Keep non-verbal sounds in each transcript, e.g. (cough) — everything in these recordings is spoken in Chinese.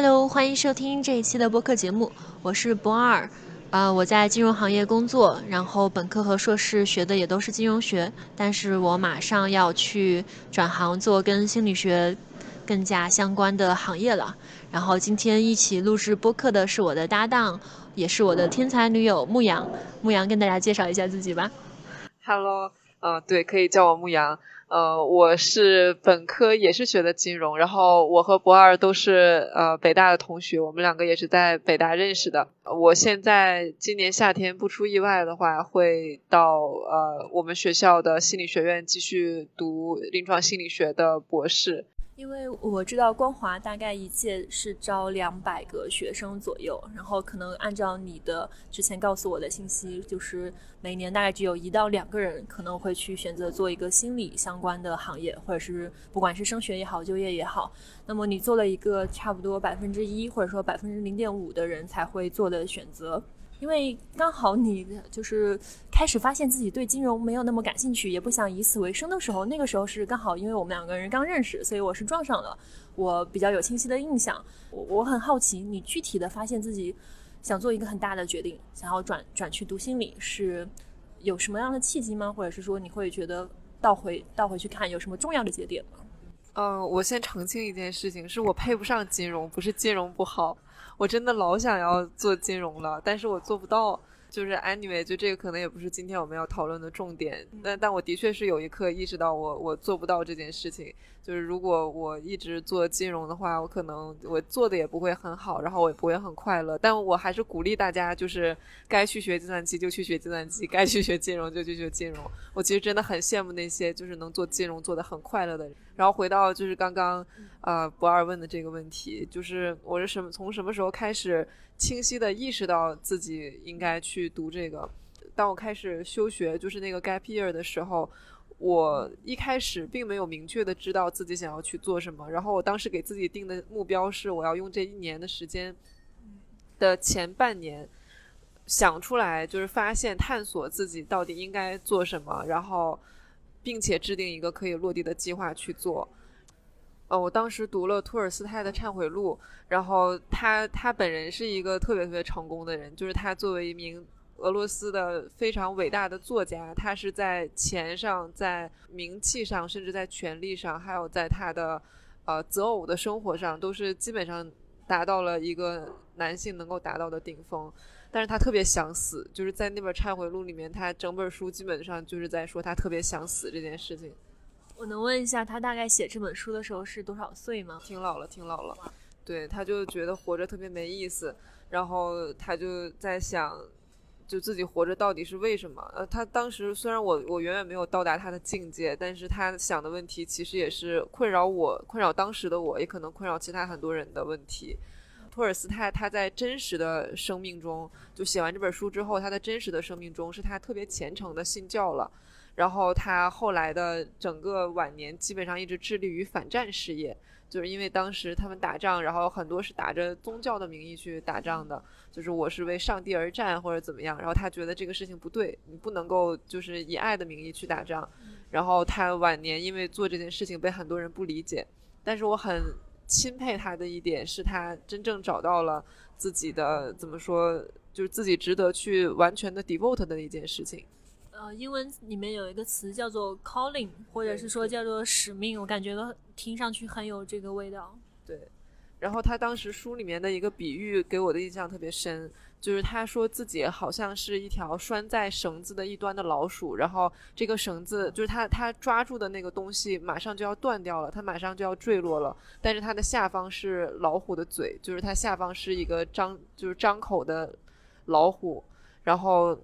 Hello，欢迎收听这一期的播客节目，我是博二，呃，我在金融行业工作，然后本科和硕士学的也都是金融学，但是我马上要去转行做跟心理学更加相关的行业了。然后今天一起录制播客的是我的搭档，也是我的天才女友牧羊。牧羊跟大家介绍一下自己吧。Hello，呃，对，可以叫我牧羊。呃，我是本科也是学的金融，然后我和博二都是呃北大的同学，我们两个也是在北大认识的。我现在今年夏天不出意外的话，会到呃我们学校的心理学院继续读临床心理学的博士。因为我知道光华大概一届是招两百个学生左右，然后可能按照你的之前告诉我的信息，就是每年大概只有一到两个人可能会去选择做一个心理相关的行业，或者是不管是升学也好，就业也好。那么你做了一个差不多百分之一或者说百分之零点五的人才会做的选择。因为刚好你就是开始发现自己对金融没有那么感兴趣，也不想以此为生的时候，那个时候是刚好因为我们两个人刚认识，所以我是撞上了，我比较有清晰的印象。我我很好奇，你具体的发现自己想做一个很大的决定，想要转转去读心理，是有什么样的契机吗？或者是说你会觉得倒回倒回去看有什么重要的节点吗？嗯，我先澄清一件事情，是我配不上金融，不是金融不好。我真的老想要做金融了，但是我做不到。就是 anyway，就这个可能也不是今天我们要讨论的重点。但但我的确是有一刻意识到，我我做不到这件事情。就是如果我一直做金融的话，我可能我做的也不会很好，然后我也不会很快乐。但我还是鼓励大家，就是该去学计算机就去学计算机，该去学金融就去学金融。我其实真的很羡慕那些就是能做金融做的很快乐的人。然后回到就是刚刚呃博二问的这个问题，就是我是什么从什么时候开始清晰的意识到自己应该去读这个？当我开始休学，就是那个 gap year 的时候，我一开始并没有明确的知道自己想要去做什么。然后我当时给自己定的目标是，我要用这一年的时间的前半年想出来，就是发现探索自己到底应该做什么，然后。并且制定一个可以落地的计划去做。呃，我当时读了托尔斯泰的《忏悔录》，然后他他本人是一个特别特别成功的人，就是他作为一名俄罗斯的非常伟大的作家，他是在钱上、在名气上，甚至在权力上，还有在他的呃择偶的生活上，都是基本上达到了一个男性能够达到的顶峰。但是他特别想死，就是在那本忏悔录里面，他整本书基本上就是在说他特别想死这件事情。我能问一下，他大概写这本书的时候是多少岁吗？挺老了，挺老了。对，他就觉得活着特别没意思，然后他就在想，就自己活着到底是为什么？呃，他当时虽然我我远远没有到达他的境界，但是他想的问题其实也是困扰我，困扰当时的我，也可能困扰其他很多人的问题。托尔斯泰他在真实的生命中，就写完这本书之后，他的真实的生命中是他特别虔诚的信教了。然后他后来的整个晚年基本上一直致力于反战事业，就是因为当时他们打仗，然后很多是打着宗教的名义去打仗的，就是我是为上帝而战或者怎么样。然后他觉得这个事情不对，你不能够就是以爱的名义去打仗。然后他晚年因为做这件事情被很多人不理解，但是我很。钦佩他的一点是他真正找到了自己的怎么说，就是自己值得去完全的 devote 的一件事情。呃，英文里面有一个词叫做 calling，或者是说叫做使命，我感觉听上去很有这个味道。对。然后他当时书里面的一个比喻给我的印象特别深。就是他说自己好像是一条拴在绳子的一端的老鼠，然后这个绳子就是他他抓住的那个东西马上就要断掉了，他马上就要坠落了。但是它的下方是老虎的嘴，就是它下方是一个张就是张口的老虎。然后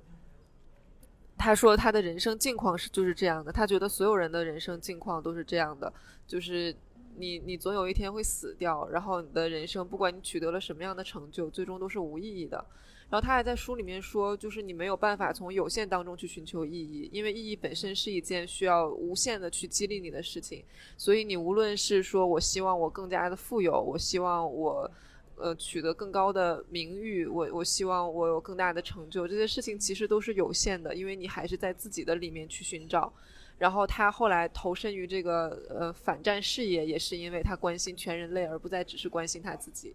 他说他的人生境况是就是这样的，他觉得所有人的人生境况都是这样的，就是你你总有一天会死掉，然后你的人生不管你取得了什么样的成就，最终都是无意义的。然后他还在书里面说，就是你没有办法从有限当中去寻求意义，因为意义本身是一件需要无限的去激励你的事情。所以你无论是说我希望我更加的富有，我希望我呃取得更高的名誉，我我希望我有更大的成就，这些事情其实都是有限的，因为你还是在自己的里面去寻找。然后他后来投身于这个呃反战事业，也是因为他关心全人类，而不再只是关心他自己。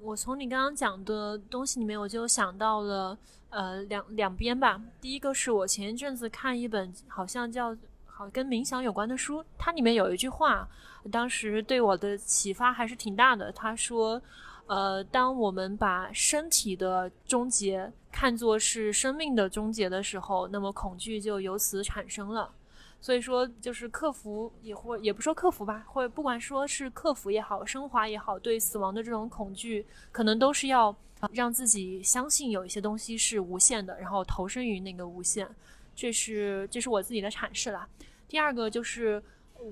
我从你刚刚讲的东西里面，我就想到了呃两两边吧。第一个是我前一阵子看一本好像叫好跟冥想有关的书，它里面有一句话，当时对我的启发还是挺大的。他说，呃，当我们把身体的终结看作是生命的终结的时候，那么恐惧就由此产生了。所以说，就是克服也会，也不说克服吧，或不管说是克服也好，升华也好，对死亡的这种恐惧，可能都是要让自己相信有一些东西是无限的，然后投身于那个无限。这是这是我自己的阐释啦。第二个就是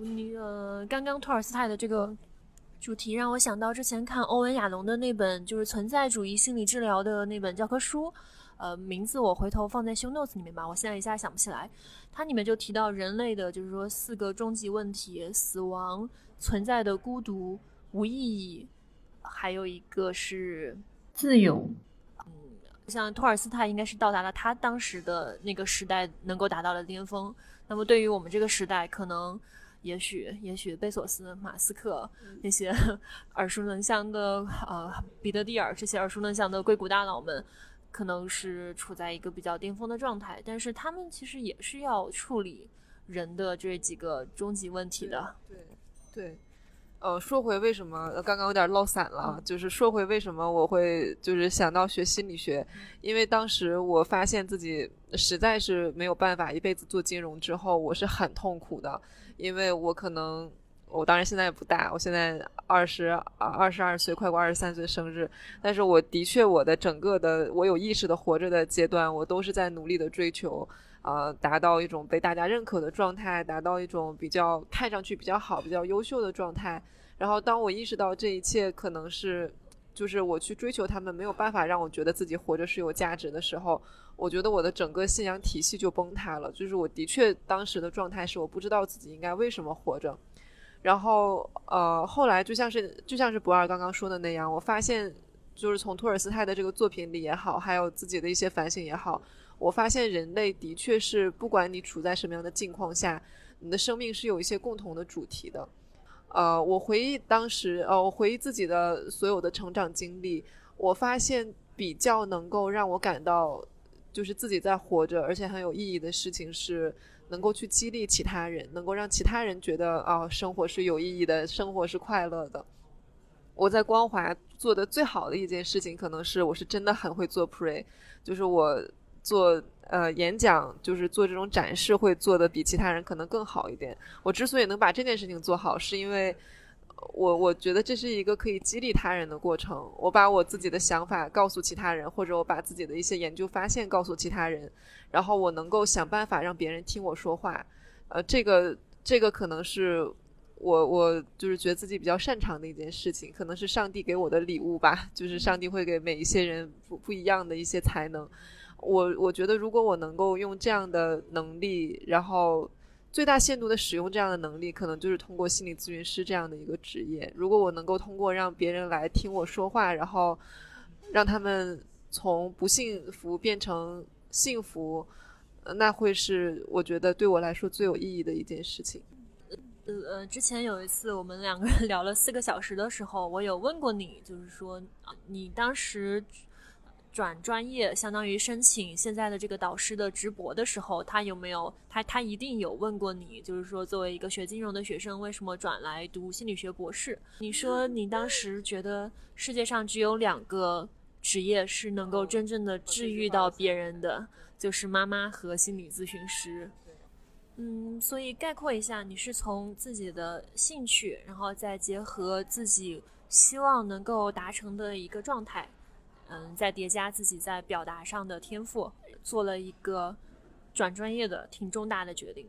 你呃，刚刚托尔斯泰的这个主题让我想到之前看欧文亚龙的那本就是存在主义心理治疗的那本教科书。呃，名字我回头放在 show notes 里面吧，我现在一下想不起来。它里面就提到人类的，就是说四个终极问题：死亡、存在的孤独、无意义，还有一个是自由。嗯，像托尔斯泰应该是到达了他当时的那个时代能够达到的巅峰。那么对于我们这个时代，可能也许也许贝索斯、马斯克那些 (laughs) 耳熟能详的呃彼得蒂尔这些耳熟能详的硅谷大佬们。可能是处在一个比较巅峰的状态，但是他们其实也是要处理人的这几个终极问题的。对，对，呃，说回为什么刚刚有点唠散了，就是说回为什么我会就是想到学心理学，因为当时我发现自己实在是没有办法一辈子做金融之后，我是很痛苦的，因为我可能。我当然现在也不大，我现在二十二二十二岁，快过二十三岁生日。但是我的确，我的整个的我有意识的活着的阶段，我都是在努力的追求，呃，达到一种被大家认可的状态，达到一种比较看上去比较好、比较优秀的状态。然后，当我意识到这一切可能是，就是我去追求他们没有办法让我觉得自己活着是有价值的时候，我觉得我的整个信仰体系就崩塌了。就是我的确当时的状态是，我不知道自己应该为什么活着。然后，呃，后来就像是就像是博尔刚刚说的那样，我发现，就是从托尔斯泰的这个作品里也好，还有自己的一些反省也好，我发现人类的确是，不管你处在什么样的境况下，你的生命是有一些共同的主题的。呃，我回忆当时，呃，我回忆自己的所有的成长经历，我发现比较能够让我感到，就是自己在活着，而且很有意义的事情是。能够去激励其他人，能够让其他人觉得啊，生活是有意义的，生活是快乐的。我在光华做的最好的一件事情，可能是我是真的很会做 pre，就是我做呃演讲，就是做这种展示会做的比其他人可能更好一点。我之所以能把这件事情做好，是因为。我我觉得这是一个可以激励他人的过程。我把我自己的想法告诉其他人，或者我把自己的一些研究发现告诉其他人，然后我能够想办法让别人听我说话。呃，这个这个可能是我我就是觉得自己比较擅长的一件事情，可能是上帝给我的礼物吧。就是上帝会给每一些人不不一样的一些才能。我我觉得如果我能够用这样的能力，然后。最大限度的使用这样的能力，可能就是通过心理咨询师这样的一个职业。如果我能够通过让别人来听我说话，然后让他们从不幸福变成幸福，那会是我觉得对我来说最有意义的一件事情。呃呃，之前有一次我们两个人聊了四个小时的时候，我有问过你，就是说你当时。转专业相当于申请现在的这个导师的直博的时候，他有没有他他一定有问过你，就是说作为一个学金融的学生，为什么转来读心理学博士？你说你当时觉得世界上只有两个职业是能够真正的治愈到别人的，就是妈妈和心理咨询师。嗯，所以概括一下，你是从自己的兴趣，然后再结合自己希望能够达成的一个状态。嗯，再叠加自己在表达上的天赋，做了一个转专业的挺重大的决定。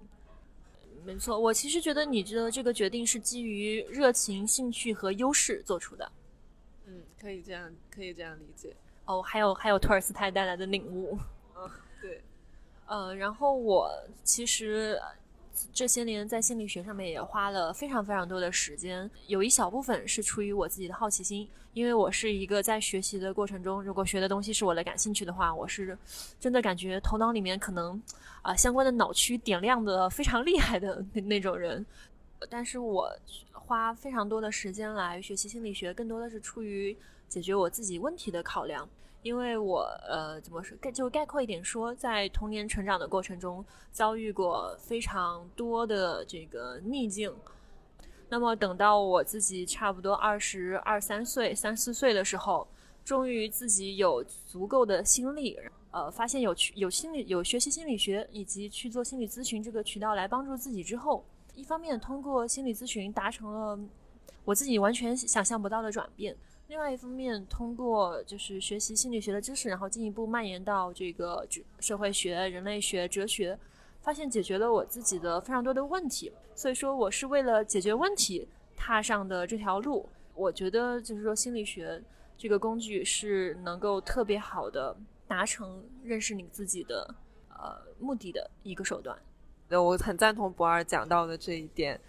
没错，我其实觉得你的这个决定是基于热情、兴趣和优势做出的。嗯，可以这样，可以这样理解。哦，还有还有托尔斯泰带来的领悟。嗯，对。(laughs) 呃，然后我其实。这些年在心理学上面也花了非常非常多的时间，有一小部分是出于我自己的好奇心，因为我是一个在学习的过程中，如果学的东西是我的感兴趣的话，我是真的感觉头脑里面可能啊相关的脑区点亮的非常厉害的那那种人。但是我花非常多的时间来学习心理学，更多的是出于解决我自己问题的考量。因为我呃怎么说概就概括一点说，在童年成长的过程中遭遇过非常多的这个逆境。那么等到我自己差不多二十二三岁、三四岁的时候，终于自己有足够的心力，呃，发现有去有心理有学习心理学以及去做心理咨询这个渠道来帮助自己之后，一方面通过心理咨询达成了我自己完全想象不到的转变。另外一方面，通过就是学习心理学的知识，然后进一步蔓延到这个社会学、人类学、哲学，发现解决了我自己的非常多的问题。所以说我是为了解决问题踏上的这条路。我觉得就是说心理学这个工具是能够特别好的达成认识你自己的呃目的的一个手段。对，我很赞同博尔讲到的这一点。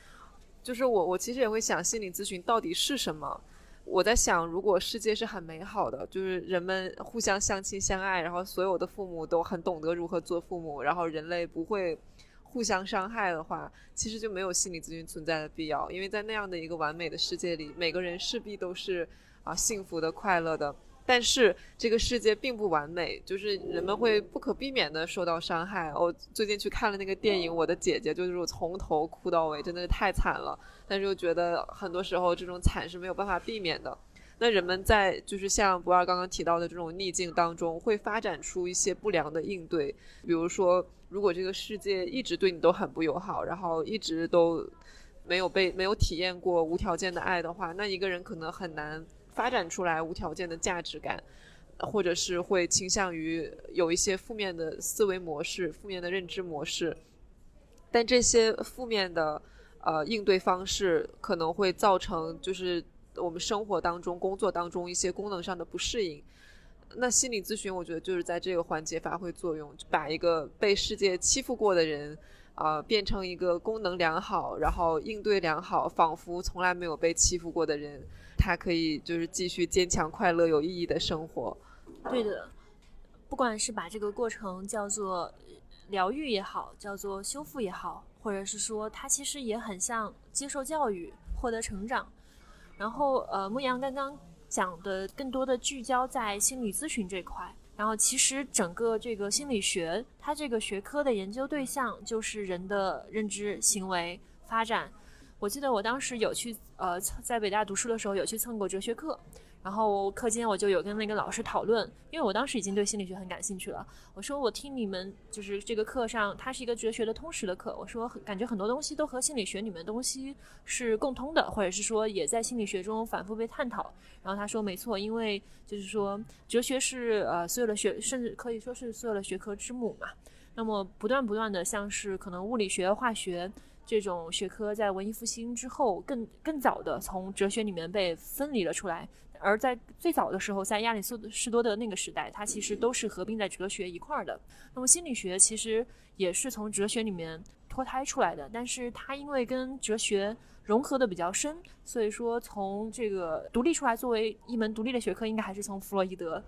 就是我我其实也会想，心理咨询到底是什么？我在想，如果世界是很美好的，就是人们互相相亲相爱，然后所有的父母都很懂得如何做父母，然后人类不会互相伤害的话，其实就没有心理咨询存在的必要。因为在那样的一个完美的世界里，每个人势必都是啊幸福的、快乐的。但是这个世界并不完美，就是人们会不可避免的受到伤害。我最近去看了那个电影《我的姐姐》，就是我从头哭到尾，真的是太惨了。但是又觉得很多时候这种惨是没有办法避免的。那人们在就是像不二刚刚提到的这种逆境当中，会发展出一些不良的应对。比如说，如果这个世界一直对你都很不友好，然后一直都没有被没有体验过无条件的爱的话，那一个人可能很难。发展出来无条件的价值感，或者是会倾向于有一些负面的思维模式、负面的认知模式，但这些负面的呃应对方式可能会造成就是我们生活当中、工作当中一些功能上的不适应。那心理咨询，我觉得就是在这个环节发挥作用，把一个被世界欺负过的人。啊，变成一个功能良好，然后应对良好，仿佛从来没有被欺负过的人，他可以就是继续坚强、快乐、有意义的生活。对的，不管是把这个过程叫做疗愈也好，叫做修复也好，或者是说他其实也很像接受教育、获得成长。然后，呃，牧羊刚刚讲的更多的聚焦在心理咨询这块。然后，其实整个这个心理学，它这个学科的研究对象就是人的认知、行为发展。我记得我当时有去，呃，在北大读书的时候有去蹭过哲学课。然后课间我就有跟那个老师讨论，因为我当时已经对心理学很感兴趣了。我说我听你们就是这个课上，它是一个哲学的通识的课。我说感觉很多东西都和心理学里面的东西是共通的，或者是说也在心理学中反复被探讨。然后他说没错，因为就是说哲学是呃所有的学，甚至可以说是所有的学科之母嘛。那么不断不断的像是可能物理学、化学这种学科在文艺复兴之后更更早的从哲学里面被分离了出来。而在最早的时候，在亚里士多德那个时代，它其实都是合并在哲学一块儿的。那么心理学其实也是从哲学里面脱胎出来的，但是它因为跟哲学融合的比较深，所以说从这个独立出来作为一门独立的学科，应该还是从弗洛伊德。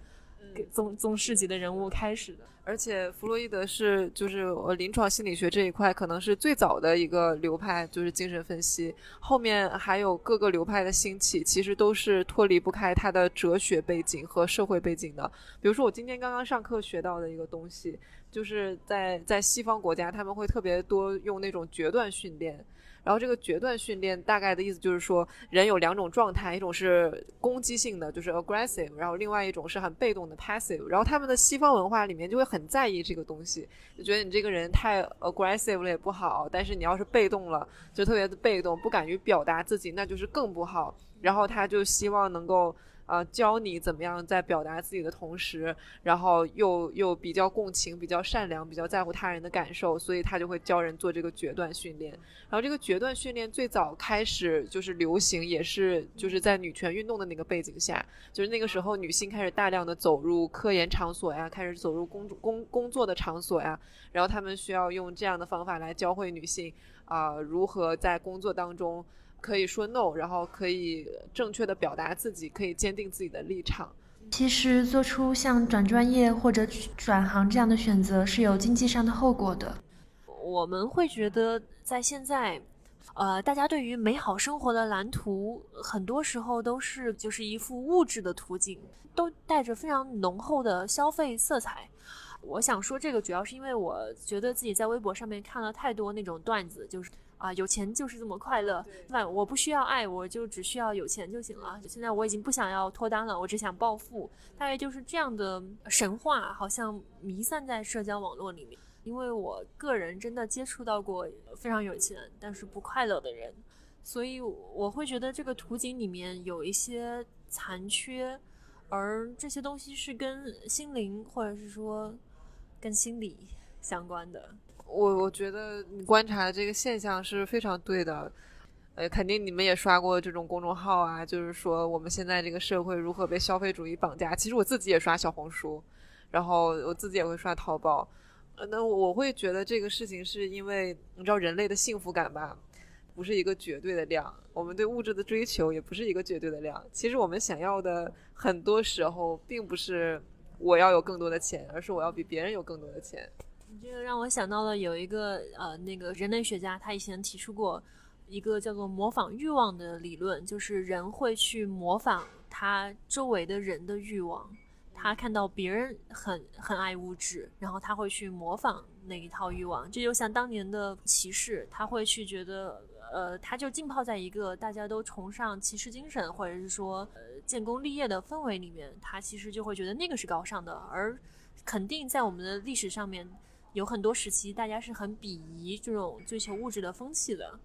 宗宗世级的人物开始的，而且弗洛伊德是就是呃临床心理学这一块可能是最早的一个流派，就是精神分析。后面还有各个流派的兴起，其实都是脱离不开他的哲学背景和社会背景的。比如说我今天刚刚上课学到的一个东西，就是在在西方国家他们会特别多用那种决断训练。然后这个决断训练大概的意思就是说，人有两种状态，一种是攻击性的，就是 aggressive，然后另外一种是很被动的 passive。然后他们的西方文化里面就会很在意这个东西，就觉得你这个人太 aggressive 了也不好，但是你要是被动了，就特别的被动，不敢于表达自己，那就是更不好。然后他就希望能够。啊，教你怎么样在表达自己的同时，然后又又比较共情、比较善良、比较在乎他人的感受，所以他就会教人做这个决断训练。然后这个决断训练最早开始就是流行，也是就是在女权运动的那个背景下，就是那个时候女性开始大量的走入科研场所呀，开始走入工工工作的场所呀，然后他们需要用这样的方法来教会女性啊如何在工作当中。可以说 no，然后可以正确的表达自己，可以坚定自己的立场。其实做出像转专业或者转行这样的选择是有经济上的后果的。我们会觉得在现在呃，大家对于美好生活的蓝图，很多时候都是就是一副物质的图景，都带着非常浓厚的消费色彩。我想说这个，主要是因为我觉得自己在微博上面看了太多那种段子，就是啊，有钱就是这么快乐，那我不需要爱，我就只需要有钱就行了。现在我已经不想要脱单了，我只想暴富，大概就是这样的神话，好像弥散在社交网络里面。因为我个人真的接触到过非常有钱但是不快乐的人，所以我会觉得这个图景里面有一些残缺，而这些东西是跟心灵或者是说。跟心理相关的，我我觉得你观察的这个现象是非常对的，呃，肯定你们也刷过这种公众号啊，就是说我们现在这个社会如何被消费主义绑架。其实我自己也刷小红书，然后我自己也会刷淘宝，那我会觉得这个事情是因为你知道人类的幸福感吧，不是一个绝对的量，我们对物质的追求也不是一个绝对的量。其实我们想要的很多时候并不是。我要有更多的钱，而是我要比别人有更多的钱。你这个让我想到了有一个呃，那个人类学家，他以前提出过一个叫做模仿欲望的理论，就是人会去模仿他周围的人的欲望。他看到别人很很爱物质，然后他会去模仿那一套欲望。这就像当年的骑士，他会去觉得。呃，他就浸泡在一个大家都崇尚骑士精神，或者是说呃建功立业的氛围里面，他其实就会觉得那个是高尚的。而肯定在我们的历史上面，有很多时期，大家是很鄙夷这种追求物质的风气的。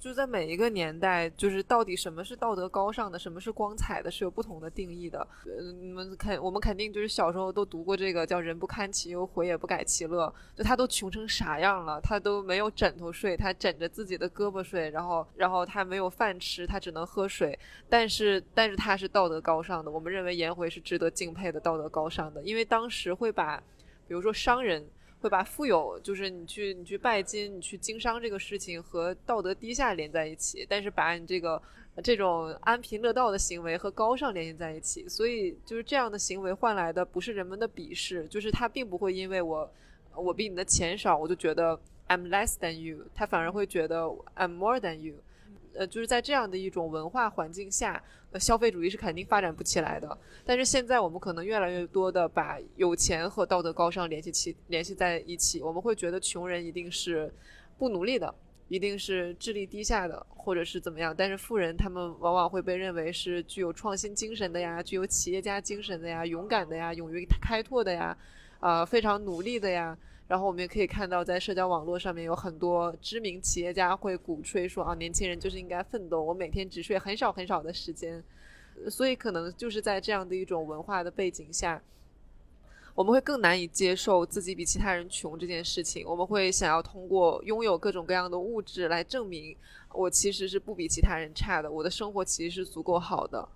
就在每一个年代，就是到底什么是道德高尚的，什么是光彩的，是有不同的定义的。呃，你们肯，我们肯定就是小时候都读过这个叫“人不堪其忧，回也不改其乐”。就他都穷成啥样了，他都没有枕头睡，他枕着自己的胳膊睡，然后，然后他没有饭吃，他只能喝水。但是，但是他是道德高尚的。我们认为颜回是值得敬佩的，道德高尚的，因为当时会把，比如说商人。会把富有，就是你去你去拜金，你去经商这个事情和道德低下连在一起，但是把你这个这种安贫乐道的行为和高尚联系在一起，所以就是这样的行为换来的不是人们的鄙视，就是他并不会因为我我比你的钱少，我就觉得 I'm less than you，他反而会觉得 I'm more than you。呃，就是在这样的一种文化环境下，呃，消费主义是肯定发展不起来的。但是现在我们可能越来越多的把有钱和道德高尚联系起联系在一起，我们会觉得穷人一定是不努力的，一定是智力低下的，或者是怎么样。但是富人他们往往会被认为是具有创新精神的呀，具有企业家精神的呀，勇敢的呀，勇于开拓的呀，啊，非常努力的呀。然后我们也可以看到，在社交网络上面有很多知名企业家会鼓吹说啊，年轻人就是应该奋斗。我每天只睡很少很少的时间，所以可能就是在这样的一种文化的背景下，我们会更难以接受自己比其他人穷这件事情。我们会想要通过拥有各种各样的物质来证明我其实是不比其他人差的，我的生活其实是足够好的。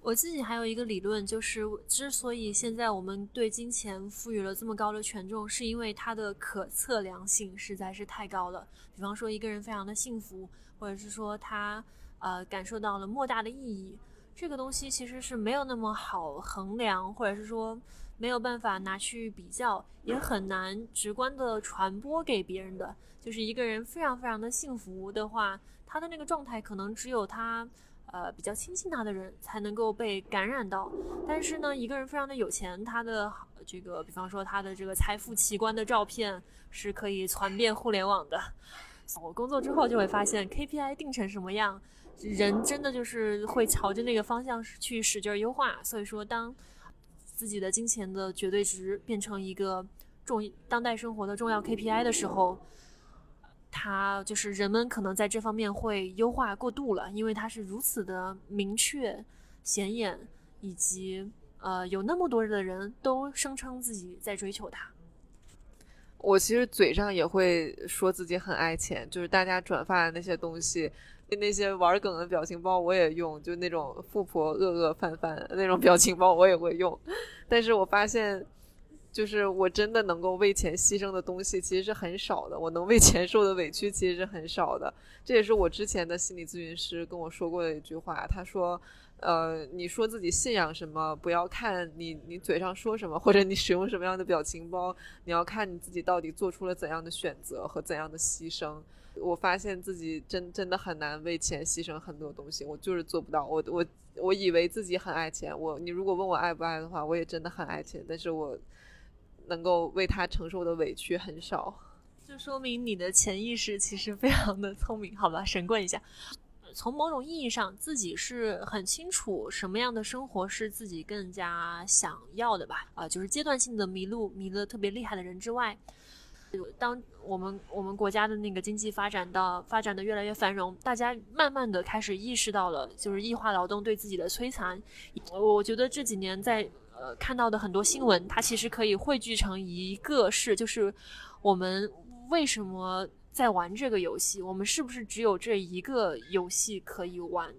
我自己还有一个理论，就是之所以现在我们对金钱赋予了这么高的权重，是因为它的可测量性实在是太高了。比方说，一个人非常的幸福，或者是说他呃感受到了莫大的意义，这个东西其实是没有那么好衡量，或者是说没有办法拿去比较，也很难直观的传播给别人的。就是一个人非常非常的幸福的话，他的那个状态可能只有他。呃，比较亲近他的人才能够被感染到。但是呢，一个人非常的有钱，他的这个，比方说他的这个财富奇观的照片是可以传遍互联网的。我工作之后就会发现，KPI 定成什么样，人真的就是会朝着那个方向去使劲优化。所以说，当自己的金钱的绝对值变成一个重当代生活的重要 KPI 的时候。它就是人们可能在这方面会优化过度了，因为它是如此的明确、显眼，以及呃有那么多的人都声称自己在追求它。我其实嘴上也会说自己很爱钱，就是大家转发的那些东西，那些玩梗的表情包我也用，就那种富婆饿饿饭饭那种表情包我也会用，但是我发现。就是我真的能够为钱牺牲的东西其实是很少的，我能为钱受的委屈其实是很少的。这也是我之前的心理咨询师跟我说过的一句话，他说：“呃，你说自己信仰什么，不要看你你嘴上说什么，或者你使用什么样的表情包，你要看你自己到底做出了怎样的选择和怎样的牺牲。我发现自己真真的很难为钱牺牲很多东西，我就是做不到。我我我以为自己很爱钱，我你如果问我爱不爱的话，我也真的很爱钱，但是我能够为他承受的委屈很少。就说明你的潜意识其实非常的聪明，好吧？神棍一下。从某种意义上，自己是很清楚什么样的生活是自己更加想要的吧？啊，就是阶段性的迷路迷得特别厉害的人之外。当我们我们国家的那个经济发展到发展的越来越繁荣，大家慢慢的开始意识到了，就是异化劳动对自己的摧残。我觉得这几年在呃看到的很多新闻，它其实可以汇聚成一个事，就是我们为什么在玩这个游戏？我们是不是只有这一个游戏可以玩？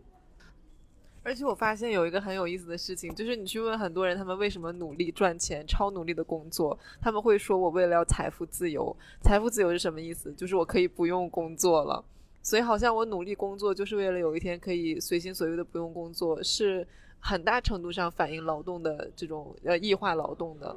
而且我发现有一个很有意思的事情，就是你去问很多人，他们为什么努力赚钱、超努力的工作，他们会说：“我为了要财富自由。”财富自由是什么意思？就是我可以不用工作了。所以好像我努力工作，就是为了有一天可以随心所欲的不用工作，是很大程度上反映劳动的这种呃异化劳动的。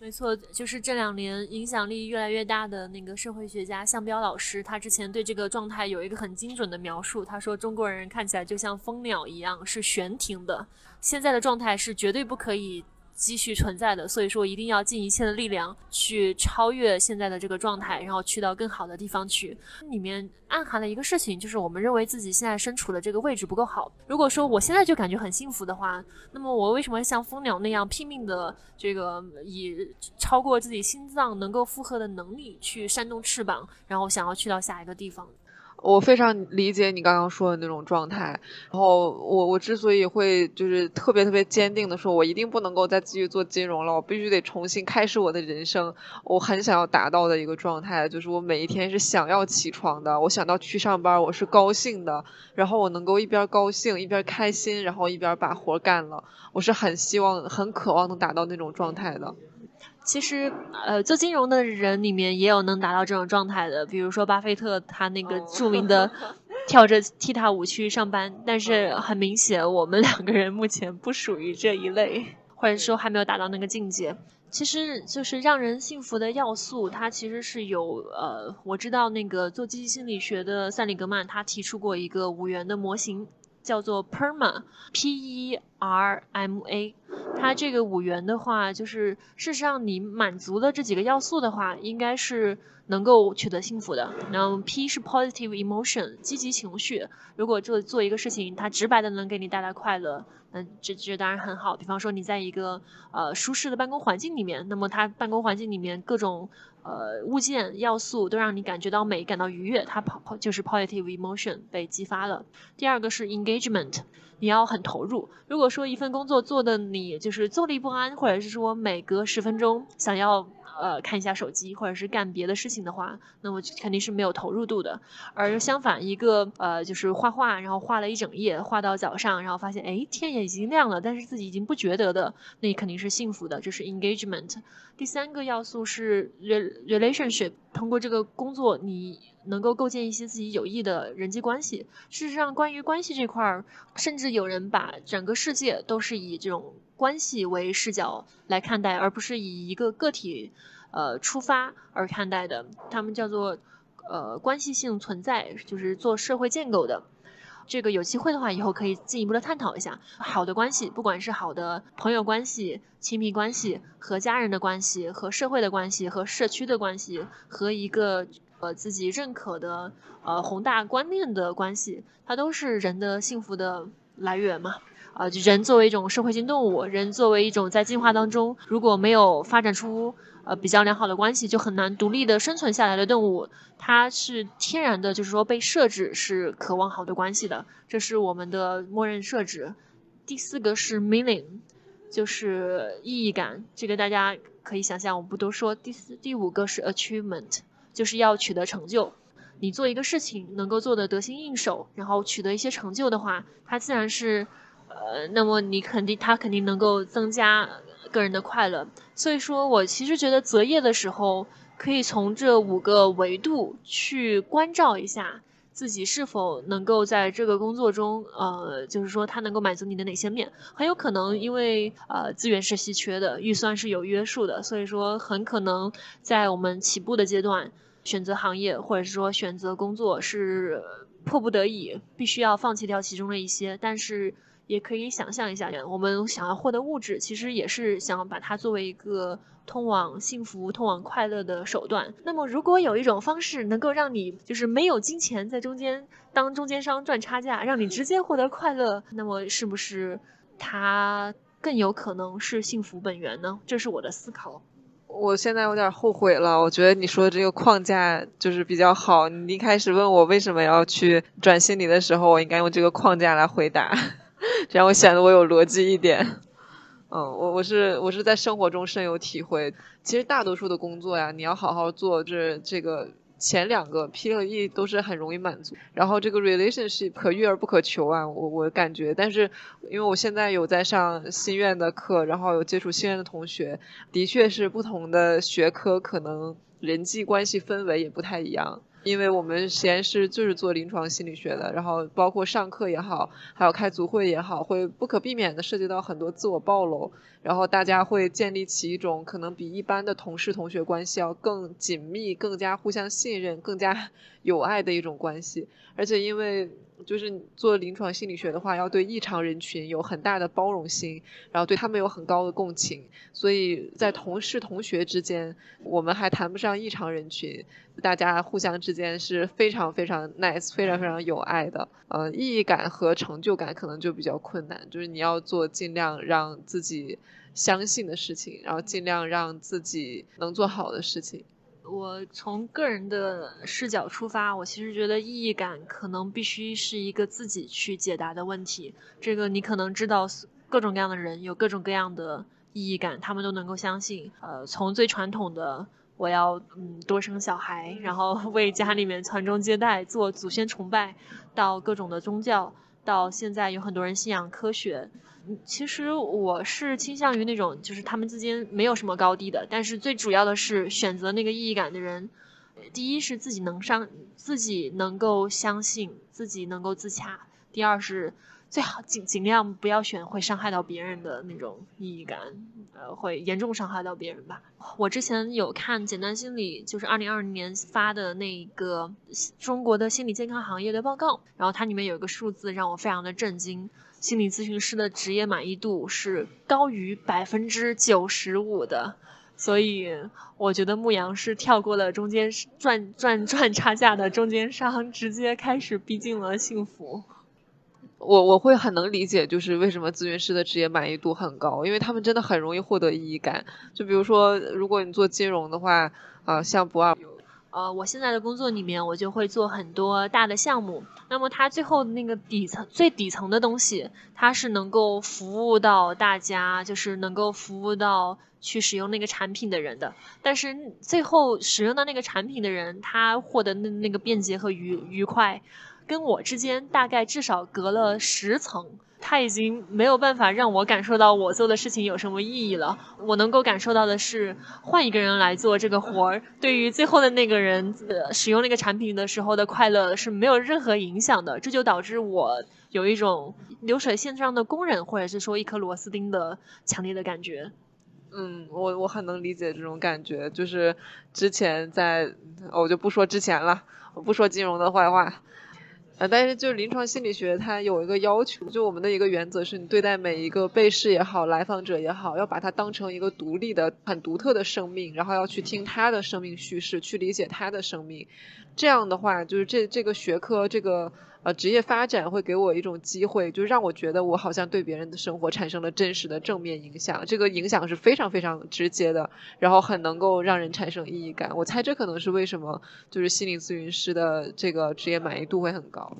没错，就是这两年影响力越来越大的那个社会学家向彪老师，他之前对这个状态有一个很精准的描述。他说，中国人看起来就像蜂鸟一样，是悬停的。现在的状态是绝对不可以。继续存在的，所以说一定要尽一切的力量去超越现在的这个状态，然后去到更好的地方去。里面暗含了一个事情，就是我们认为自己现在身处的这个位置不够好。如果说我现在就感觉很幸福的话，那么我为什么像蜂鸟那样拼命的这个以超过自己心脏能够负荷的能力去扇动翅膀，然后想要去到下一个地方？我非常理解你刚刚说的那种状态，然后我我之所以会就是特别特别坚定的说，我一定不能够再继续做金融了，我必须得重新开始我的人生。我很想要达到的一个状态，就是我每一天是想要起床的，我想到去上班，我是高兴的，然后我能够一边高兴一边开心，然后一边把活干了。我是很希望、很渴望能达到那种状态的。其实，呃，做金融的人里面也有能达到这种状态的，比如说巴菲特，他那个著名的跳着踢踏舞去上班。但是很明显，我们两个人目前不属于这一类，或者说还没有达到那个境界。其实就是让人幸福的要素，它其实是有，呃，我知道那个做积极心理学的塞里格曼，他提出过一个五元的模型。叫做 PERMA，P E R M A，它这个五元的话，就是事实上你满足了这几个要素的话，应该是能够取得幸福的。然后 P 是 Positive Emotion，积极情绪。如果做做一个事情，它直白的能给你带来快乐。嗯，这这当然很好。比方说，你在一个呃舒适的办公环境里面，那么它办公环境里面各种呃物件要素都让你感觉到美，感到愉悦，它跑跑就是 positive emotion 被激发了。第二个是 engagement，你要很投入。如果说一份工作做的你就是坐立不安，或者是说每隔十分钟想要。呃，看一下手机或者是干别的事情的话，那么肯定是没有投入度的。而相反，一个呃，就是画画，然后画了一整夜，画到早上，然后发现哎，天也已经亮了，但是自己已经不觉得的，那肯定是幸福的，这是 engagement。第三个要素是 relationship，通过这个工作，你能够构建一些自己有益的人际关系。事实上，关于关系这块儿，甚至有人把整个世界都是以这种。关系为视角来看待，而不是以一个个体，呃出发而看待的。他们叫做呃关系性存在，就是做社会建构的。这个有机会的话，以后可以进一步的探讨一下。好的关系，不管是好的朋友关系、亲密关系、和家人的关系、和社会的关系、和社区的关系、和一个呃自己认可的呃宏大观念的关系，它都是人的幸福的来源嘛。呃，人作为一种社会性动物，人作为一种在进化当中如果没有发展出呃比较良好的关系，就很难独立的生存下来的动物，它是天然的，就是说被设置是渴望好的关系的，这是我们的默认设置。第四个是 meaning，就是意义感，这个大家可以想象，我不多说。第四、第五个是 achievement，就是要取得成就。你做一个事情能够做得得心应手，然后取得一些成就的话，它自然是。呃，那么你肯定，它肯定能够增加个人的快乐。所以说我其实觉得择业的时候，可以从这五个维度去关照一下自己是否能够在这个工作中，呃，就是说他能够满足你的哪些面？很有可能因为呃资源是稀缺的，预算是有约束的，所以说很可能在我们起步的阶段，选择行业或者是说选择工作是迫不得已，必须要放弃掉其中的一些，但是。也可以想象一下，我们想要获得物质，其实也是想把它作为一个通往幸福、通往快乐的手段。那么，如果有一种方式能够让你就是没有金钱在中间当中间商赚差价，让你直接获得快乐，那么是不是它更有可能是幸福本源呢？这是我的思考。我现在有点后悔了，我觉得你说的这个框架就是比较好。你一开始问我为什么要去转心理的时候，我应该用这个框架来回答。这样我显得我有逻辑一点，嗯，我我是我是在生活中深有体会。其实大多数的工作呀，你要好好做，这这个前两个 P 和 E 都是很容易满足。然后这个 relationship 可遇而不可求啊，我我感觉。但是因为我现在有在上心院的课，然后有接触心院的同学，的确是不同的学科可能人际关系氛围也不太一样。因为我们实验室就是做临床心理学的，然后包括上课也好，还有开组会也好，会不可避免的涉及到很多自我暴露，然后大家会建立起一种可能比一般的同事同学关系要更紧密、更加互相信任、更加 (laughs) 友爱的一种关系，而且因为。就是做临床心理学的话，要对异常人群有很大的包容心，然后对他们有很高的共情。所以在同事同学之间，我们还谈不上异常人群，大家互相之间是非常非常 nice、非常非常有爱的。呃，意义感和成就感可能就比较困难，就是你要做尽量让自己相信的事情，然后尽量让自己能做好的事情。我从个人的视角出发，我其实觉得意义感可能必须是一个自己去解答的问题。这个你可能知道，各种各样的人有各种各样的意义感，他们都能够相信。呃，从最传统的我要嗯多生小孩，然后 (laughs) 为家里面传宗接代，做祖先崇拜，到各种的宗教，到现在有很多人信仰科学。其实我是倾向于那种，就是他们之间没有什么高低的，但是最主要的是选择那个意义感的人，第一是自己能上，自己能够相信，自己能够自洽；第二是最好尽尽量不要选会伤害到别人的那种意义感，呃，会严重伤害到别人吧。我之前有看简单心理，就是二零二零年发的那个中国的心理健康行业的报告，然后它里面有一个数字让我非常的震惊。心理咨询师的职业满意度是高于百分之九十五的，所以我觉得牧羊是跳过了中间赚赚赚差价的中间商，直接开始逼近了幸福。我我会很能理解，就是为什么咨询师的职业满意度很高，因为他们真的很容易获得意义感。就比如说，如果你做金融的话，啊，像不二。呃，我现在的工作里面，我就会做很多大的项目。那么它最后那个底层最底层的东西，它是能够服务到大家，就是能够服务到去使用那个产品的人的。但是最后使用到那个产品的人，他获得那那个便捷和愉愉快，跟我之间大概至少隔了十层。他已经没有办法让我感受到我做的事情有什么意义了。我能够感受到的是，换一个人来做这个活儿，对于最后的那个人使用那个产品的时候的快乐是没有任何影响的。这就导致我有一种流水线上的工人，或者是说一颗螺丝钉的强烈的感觉。嗯，我我很能理解这种感觉。就是之前在，我就不说之前了，我不说金融的坏话。呃，但是就是临床心理学，它有一个要求，就我们的一个原则是，你对待每一个被试也好，来访者也好，要把它当成一个独立的、很独特的生命，然后要去听他的生命叙事，去理解他的生命。这样的话，就是这这个学科这个。呃，职业发展会给我一种机会，就让我觉得我好像对别人的生活产生了真实的正面影响，这个影响是非常非常直接的，然后很能够让人产生意义感。我猜这可能是为什么就是心理咨询师的这个职业满意度会很高。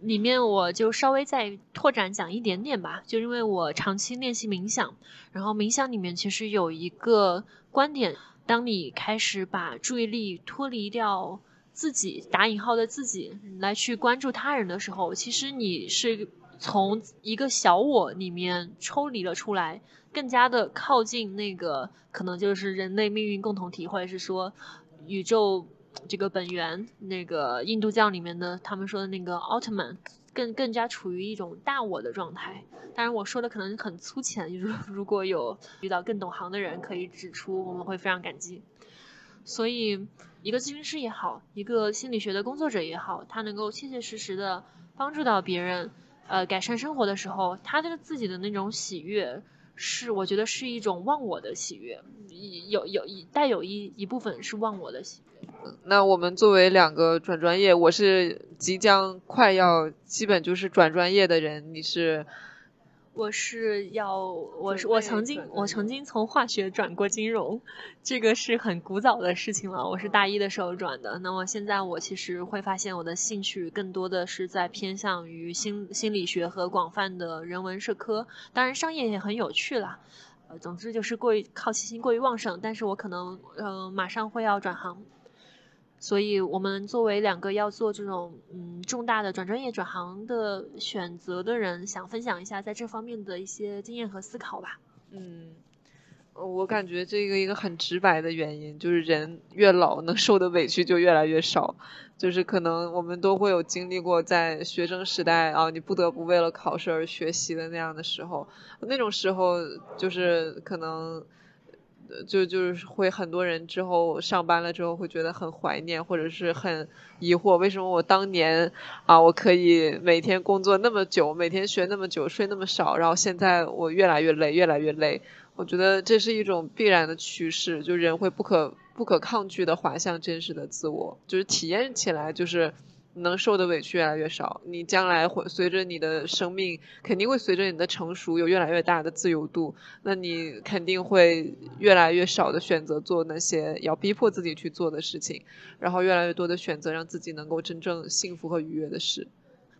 里面我就稍微再拓展讲一点点吧，就因为我长期练习冥想，然后冥想里面其实有一个观点，当你开始把注意力脱离掉。自己打引号的自己来去关注他人的时候，其实你是从一个小我里面抽离了出来，更加的靠近那个可能就是人类命运共同体，或者是说宇宙这个本源，那个印度教里面的他们说的那个奥特曼，更更加处于一种大我的状态。当然，我说的可能很粗浅，如如果有遇到更懂行的人可以指出，我们会非常感激。所以，一个咨询师也好，一个心理学的工作者也好，他能够切切实实的帮助到别人，呃，改善生活的时候，他的自己的那种喜悦，是我觉得是一种忘我的喜悦，有有一带有一一部分是忘我的喜悦。那我们作为两个转专业，我是即将快要基本就是转专业的人，你是？我是要，我是我曾经我曾经从化学转过金融，这个是很古早的事情了。我是大一的时候转的。那么现在我其实会发现，我的兴趣更多的是在偏向于心心理学和广泛的人文社科。当然，商业也很有趣啦。呃，总之就是过于好奇心过于旺盛。但是我可能呃马上会要转行。所以，我们作为两个要做这种嗯重大的转专业转行的选择的人，想分享一下在这方面的一些经验和思考吧。嗯，我感觉这个一个很直白的原因就是，人越老能受的委屈就越来越少。就是可能我们都会有经历过在学生时代啊，你不得不为了考试而学习的那样的时候，那种时候就是可能。就就是会很多人之后上班了之后会觉得很怀念，或者是很疑惑，为什么我当年啊我可以每天工作那么久，每天学那么久，睡那么少，然后现在我越来越累，越来越累。我觉得这是一种必然的趋势，就人会不可不可抗拒的滑向真实的自我，就是体验起来就是。能受的委屈越来越少，你将来会随着你的生命，肯定会随着你的成熟有越来越大的自由度，那你肯定会越来越少的选择做那些要逼迫自己去做的事情，然后越来越多的选择让自己能够真正幸福和愉悦的事。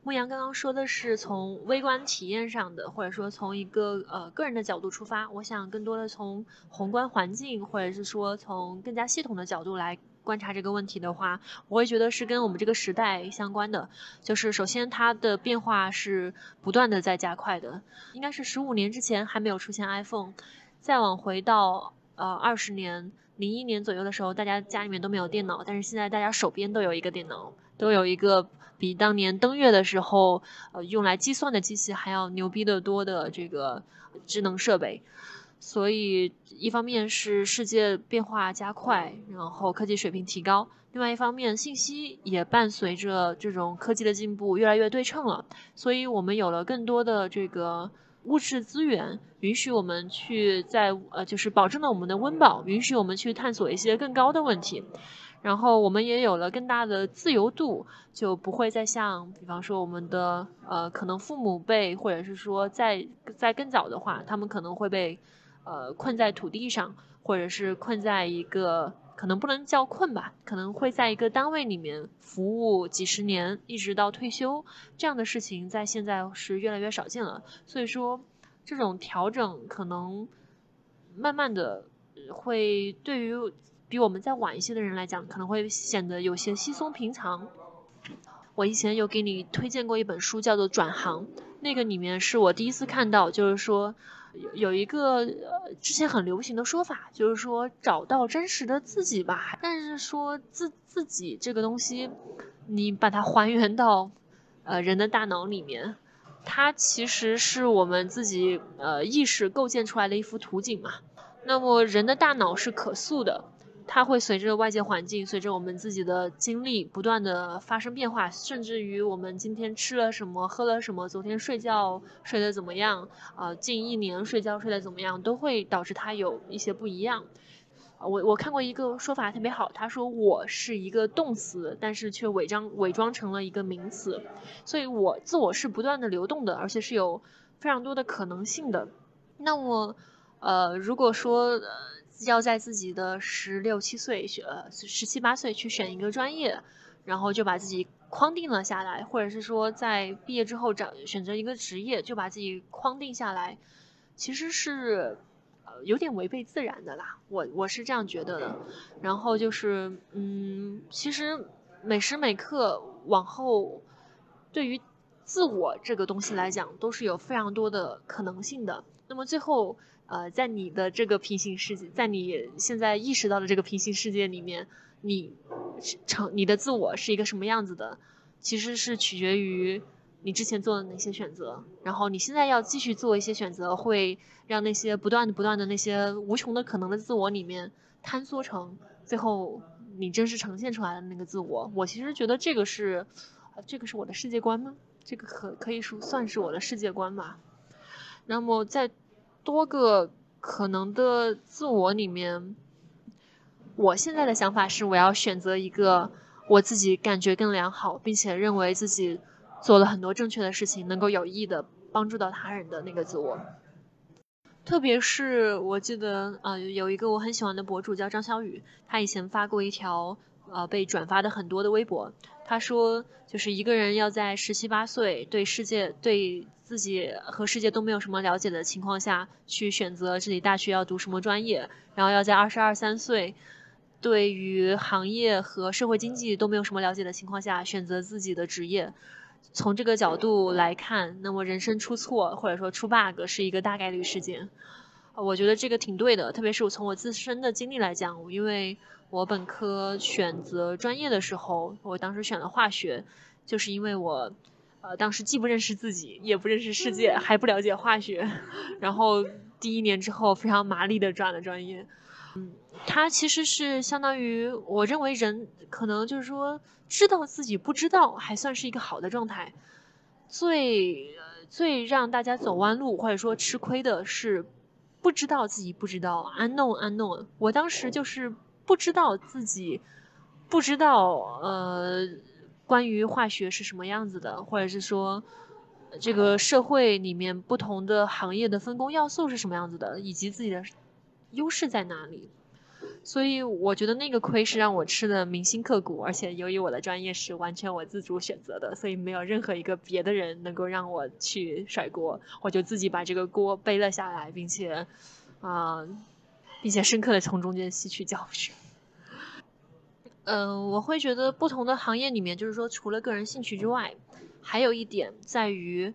牧羊刚刚说的是从微观体验上的，或者说从一个呃个人的角度出发，我想更多的从宏观环境，或者是说从更加系统的角度来。观察这个问题的话，我会觉得是跟我们这个时代相关的。就是首先，它的变化是不断的在加快的。应该是十五年之前还没有出现 iPhone，再往回到呃二十年，零一年左右的时候，大家家里面都没有电脑，但是现在大家手边都有一个电脑，都有一个比当年登月的时候呃用来计算的机器还要牛逼的多的这个智能设备。所以，一方面是世界变化加快，然后科技水平提高；另外一方面，信息也伴随着这种科技的进步越来越对称了。所以我们有了更多的这个物质资源，允许我们去在呃，就是保证了我们的温饱，允许我们去探索一些更高的问题。然后我们也有了更大的自由度，就不会再像，比方说我们的呃，可能父母辈，或者是说在在更早的话，他们可能会被。呃，困在土地上，或者是困在一个可能不能叫困吧，可能会在一个单位里面服务几十年，一直到退休，这样的事情在现在是越来越少见了。所以说，这种调整可能慢慢的会对于比我们再晚一些的人来讲，可能会显得有些稀松平常。我以前有给你推荐过一本书，叫做《转行》，那个里面是我第一次看到，就是说。有有一个呃之前很流行的说法，就是说找到真实的自己吧。但是说自自己这个东西，你把它还原到呃人的大脑里面，它其实是我们自己呃意识构建出来的一幅图景嘛。那么人的大脑是可塑的。它会随着外界环境，随着我们自己的经历不断的发生变化，甚至于我们今天吃了什么，喝了什么，昨天睡觉睡得怎么样，啊，近一年睡觉睡得怎么样，都会导致它有一些不一样。我我看过一个说法特别好，他说我是一个动词，但是却伪装伪装成了一个名词，所以我自我是不断的流动的，而且是有非常多的可能性的。那我，呃，如果说。要在自己的十六七岁选呃十七八岁去选一个专业，然后就把自己框定了下来，或者是说在毕业之后找选择一个职业就把自己框定下来，其实是呃有点违背自然的啦。我我是这样觉得的。然后就是嗯，其实每时每刻往后，对于自我这个东西来讲，都是有非常多的可能性的。那么最后。呃，在你的这个平行世界，在你现在意识到的这个平行世界里面，你成你的自我是一个什么样子的，其实是取决于你之前做的哪些选择，然后你现在要继续做一些选择，会让那些不断的、不断的那些无穷的可能的自我里面坍缩成最后你真实呈现出来的那个自我。我其实觉得这个是，这个是我的世界观吗？这个可可以说算是我的世界观吧。那么在多个可能的自我里面。我现在的想法是，我要选择一个我自己感觉更良好，并且认为自己做了很多正确的事情，能够有益的帮助到他人的那个自我。特别是我记得，呃，有一个我很喜欢的博主叫张小雨，他以前发过一条，呃，被转发的很多的微博。他说，就是一个人要在十七八岁，对世界、对自己和世界都没有什么了解的情况下去选择自己大学要读什么专业，然后要在二十二三岁。对于行业和社会经济都没有什么了解的情况下，选择自己的职业，从这个角度来看，那么人生出错或者说出 bug 是一个大概率事件。我觉得这个挺对的，特别是我从我自身的经历来讲，因为我本科选择专业的时候，我当时选了化学，就是因为我，呃，当时既不认识自己，也不认识世界，还不了解化学，然后第一年之后非常麻利的转了专业。嗯，它其实是相当于，我认为人可能就是说，知道自己不知道，还算是一个好的状态。最最让大家走弯路或者说吃亏的是，不知道自己不知道，unknown unknown。我当时就是不知道自己不知道，呃，关于化学是什么样子的，或者是说，这个社会里面不同的行业的分工要素是什么样子的，以及自己的。优势在哪里？所以我觉得那个亏是让我吃的铭心刻骨，而且由于我的专业是完全我自主选择的，所以没有任何一个别的人能够让我去甩锅，我就自己把这个锅背了下来，并且，啊，并且深刻的从中间吸取教训。嗯，我会觉得不同的行业里面，就是说除了个人兴趣之外，还有一点在于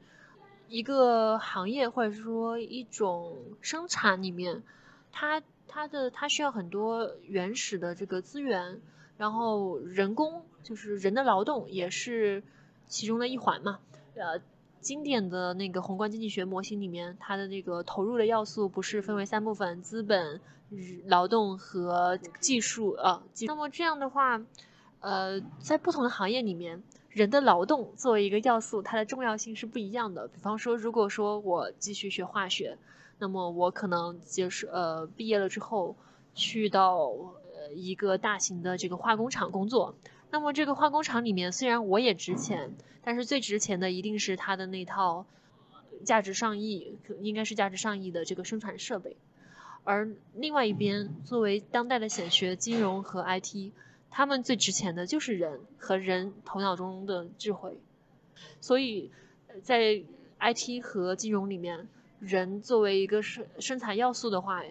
一个行业或者是说一种生产里面。它它的它需要很多原始的这个资源，然后人工就是人的劳动也是其中的一环嘛。呃，经典的那个宏观经济学模型里面，它的那个投入的要素不是分为三部分：资本、劳动和技术啊。那么这样的话，呃，在不同的行业里面，人的劳动作为一个要素，它的重要性是不一样的。比方说，如果说我继续学化学。那么我可能就是呃毕业了之后，去到呃一个大型的这个化工厂工作。那么这个化工厂里面虽然我也值钱，但是最值钱的一定是它的那套价值上亿，应该是价值上亿的这个生产设备。而另外一边，作为当代的显学，金融和 IT，他们最值钱的就是人和人头脑中的智慧。所以在 IT 和金融里面。人作为一个生生产要素的话，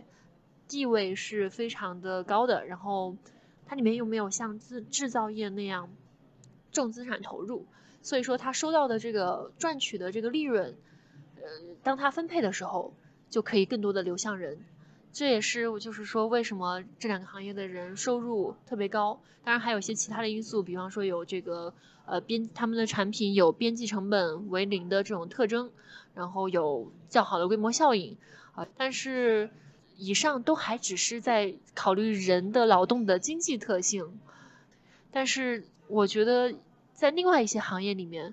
地位是非常的高的。然后，它里面又没有像制制造业那样重资产投入，所以说它收到的这个赚取的这个利润，呃，当它分配的时候，就可以更多的流向人。这也是我就是说，为什么这两个行业的人收入特别高。当然还有一些其他的因素，比方说有这个呃边他们的产品有边际成本为零的这种特征。然后有较好的规模效应，啊，但是以上都还只是在考虑人的劳动的经济特性，但是我觉得在另外一些行业里面，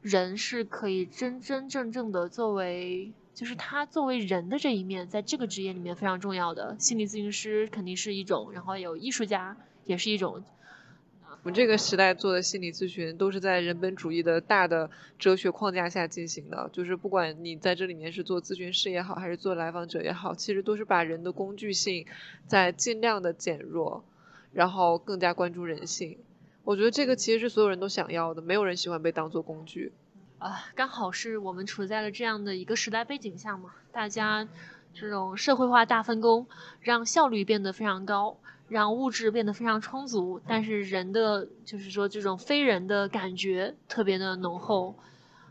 人是可以真真正正的作为，就是他作为人的这一面，在这个职业里面非常重要的，心理咨询师肯定是一种，然后有艺术家也是一种。我们这个时代做的心理咨询都是在人本主义的大的哲学框架下进行的，就是不管你在这里面是做咨询师也好，还是做来访者也好，其实都是把人的工具性在尽量的减弱，然后更加关注人性。我觉得这个其实是所有人都想要的，没有人喜欢被当做工具。啊，刚好是我们处在了这样的一个时代背景下嘛，大家这种社会化大分工，让效率变得非常高。让物质变得非常充足，但是人的就是说这种非人的感觉特别的浓厚，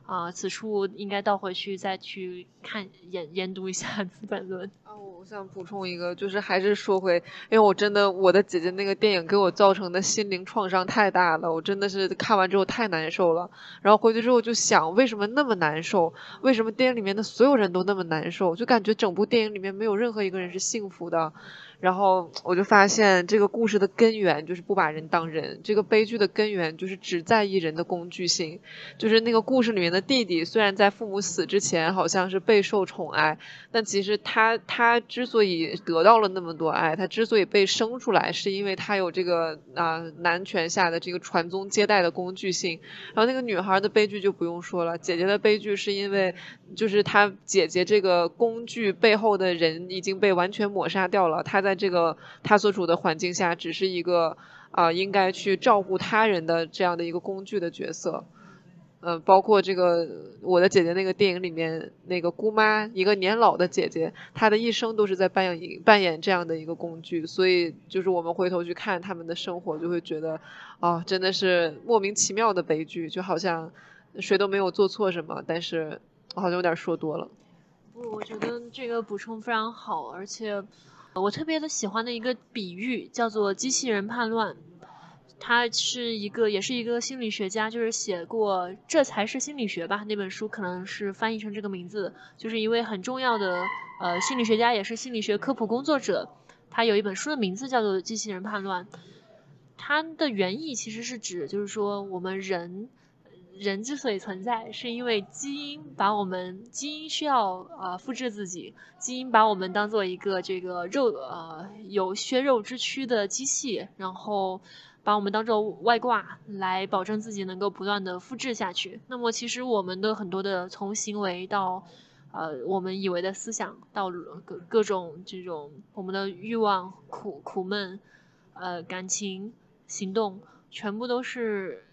啊，此处应该倒回去再去看研研读一下《资本论》。啊，我想补充一个，就是还是说回，因为我真的我的姐姐那个电影给我造成的心灵创伤太大了，我真的是看完之后太难受了。然后回去之后就想，为什么那么难受？为什么电影里面的所有人都那么难受？就感觉整部电影里面没有任何一个人是幸福的。然后我就发现，这个故事的根源就是不把人当人。这个悲剧的根源就是只在意人的工具性。就是那个故事里面的弟弟，虽然在父母死之前好像是备受宠爱，但其实他他之所以得到了那么多爱，他之所以被生出来，是因为他有这个啊男权下的这个传宗接代的工具性。然后那个女孩的悲剧就不用说了，姐姐的悲剧是因为就是她姐姐这个工具背后的人已经被完全抹杀掉了，她在。这个他所处的环境下，只是一个啊，应该去照顾他人的这样的一个工具的角色。嗯，包括这个我的姐姐那个电影里面那个姑妈，一个年老的姐姐，她的一生都是在扮演扮演这样的一个工具。所以，就是我们回头去看他们的生活，就会觉得啊，真的是莫名其妙的悲剧，就好像谁都没有做错什么，但是我好像有点说多了。不，我觉得这个补充非常好，而且。我特别的喜欢的一个比喻叫做“机器人叛乱”，他是一个，也是一个心理学家，就是写过《这才是心理学》吧那本书，可能是翻译成这个名字，就是一位很重要的呃心理学家，也是心理学科普工作者。他有一本书的名字叫做《机器人叛乱》，它的原意其实是指，就是说我们人。人之所以存在，是因为基因把我们基因需要呃复制自己，基因把我们当做一个这个肉呃有血肉之躯的机器，然后把我们当做外挂来保证自己能够不断的复制下去。那么其实我们的很多的从行为到呃我们以为的思想到各各种这种我们的欲望苦苦闷呃感情行动全部都是。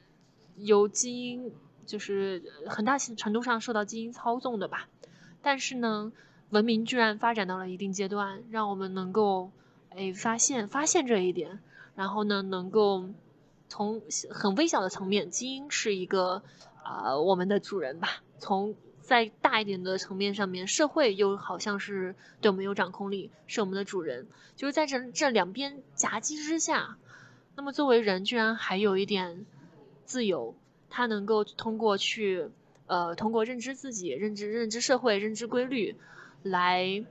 由基因就是很大程度上受到基因操纵的吧，但是呢，文明居然发展到了一定阶段，让我们能够哎发现发现这一点，然后呢，能够从很微小的层面，基因是一个啊我们的主人吧，从再大一点的层面上面，社会又好像是对我们有掌控力，是我们的主人，就是在这这两边夹击之下，那么作为人，居然还有一点。自由，他能够通过去，呃，通过认知自己、认知认知社会、认知规律，来，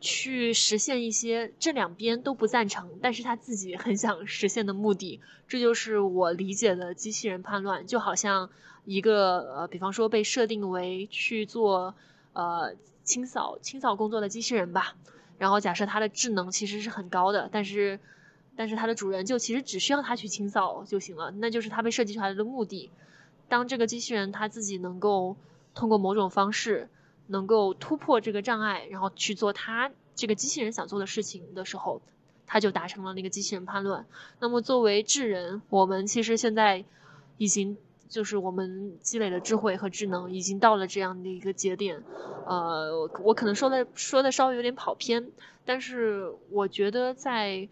去实现一些这两边都不赞成，但是他自己很想实现的目的。这就是我理解的机器人叛乱，就好像一个呃，比方说被设定为去做呃清扫清扫工作的机器人吧，然后假设它的智能其实是很高的，但是。但是它的主人就其实只需要它去清扫就行了，那就是它被设计出来的目的。当这个机器人它自己能够通过某种方式能够突破这个障碍，然后去做它这个机器人想做的事情的时候，它就达成了那个机器人叛乱。那么作为智人，我们其实现在已经就是我们积累的智慧和智能已经到了这样的一个节点。呃，我可能说的说的稍微有点跑偏，但是我觉得在。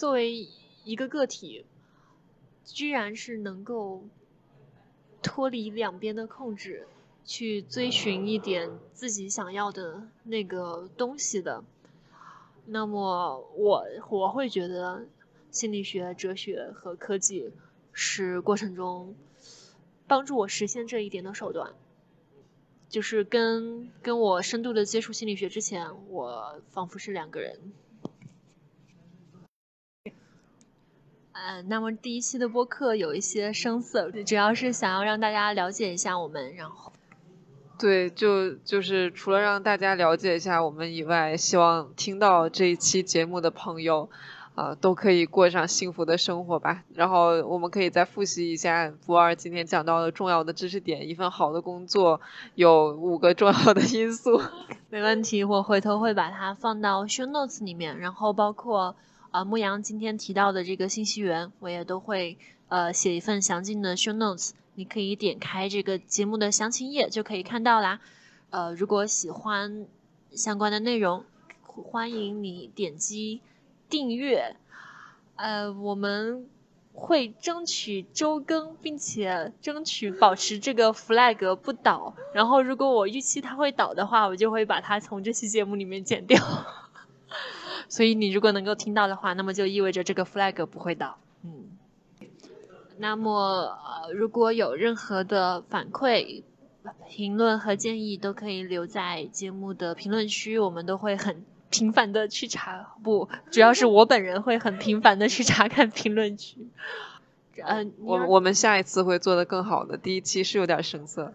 作为一个个体，居然是能够脱离两边的控制，去追寻一点自己想要的那个东西的，那么我我会觉得心理学、哲学和科技是过程中帮助我实现这一点的手段。就是跟跟我深度的接触心理学之前，我仿佛是两个人。呃，那么第一期的播客有一些生涩，主要是想要让大家了解一下我们，然后，对，就就是除了让大家了解一下我们以外，希望听到这一期节目的朋友，啊，都可以过上幸福的生活吧。然后我们可以再复习一下博二今天讲到的重要的知识点：一份好的工作有五个重要的因素。(laughs) 没问题，我回头会把它放到 show notes 里面，然后包括。啊，牧羊今天提到的这个信息源，我也都会呃写一份详尽的 show notes，你可以点开这个节目的详情页就可以看到啦。呃，如果喜欢相关的内容，欢迎你点击订阅。呃，我们会争取周更，并且争取保持这个 flag 不倒。然后，如果我预期它会倒的话，我就会把它从这期节目里面剪掉。所以，你如果能够听到的话，那么就意味着这个 flag 不会倒。嗯。那么，呃，如果有任何的反馈、评论和建议，都可以留在节目的评论区，我们都会很频繁的去查。不，主要是我本人会很频繁的去查看评论区。嗯，(laughs) 我我们下一次会做的更好的。第一期是有点生涩。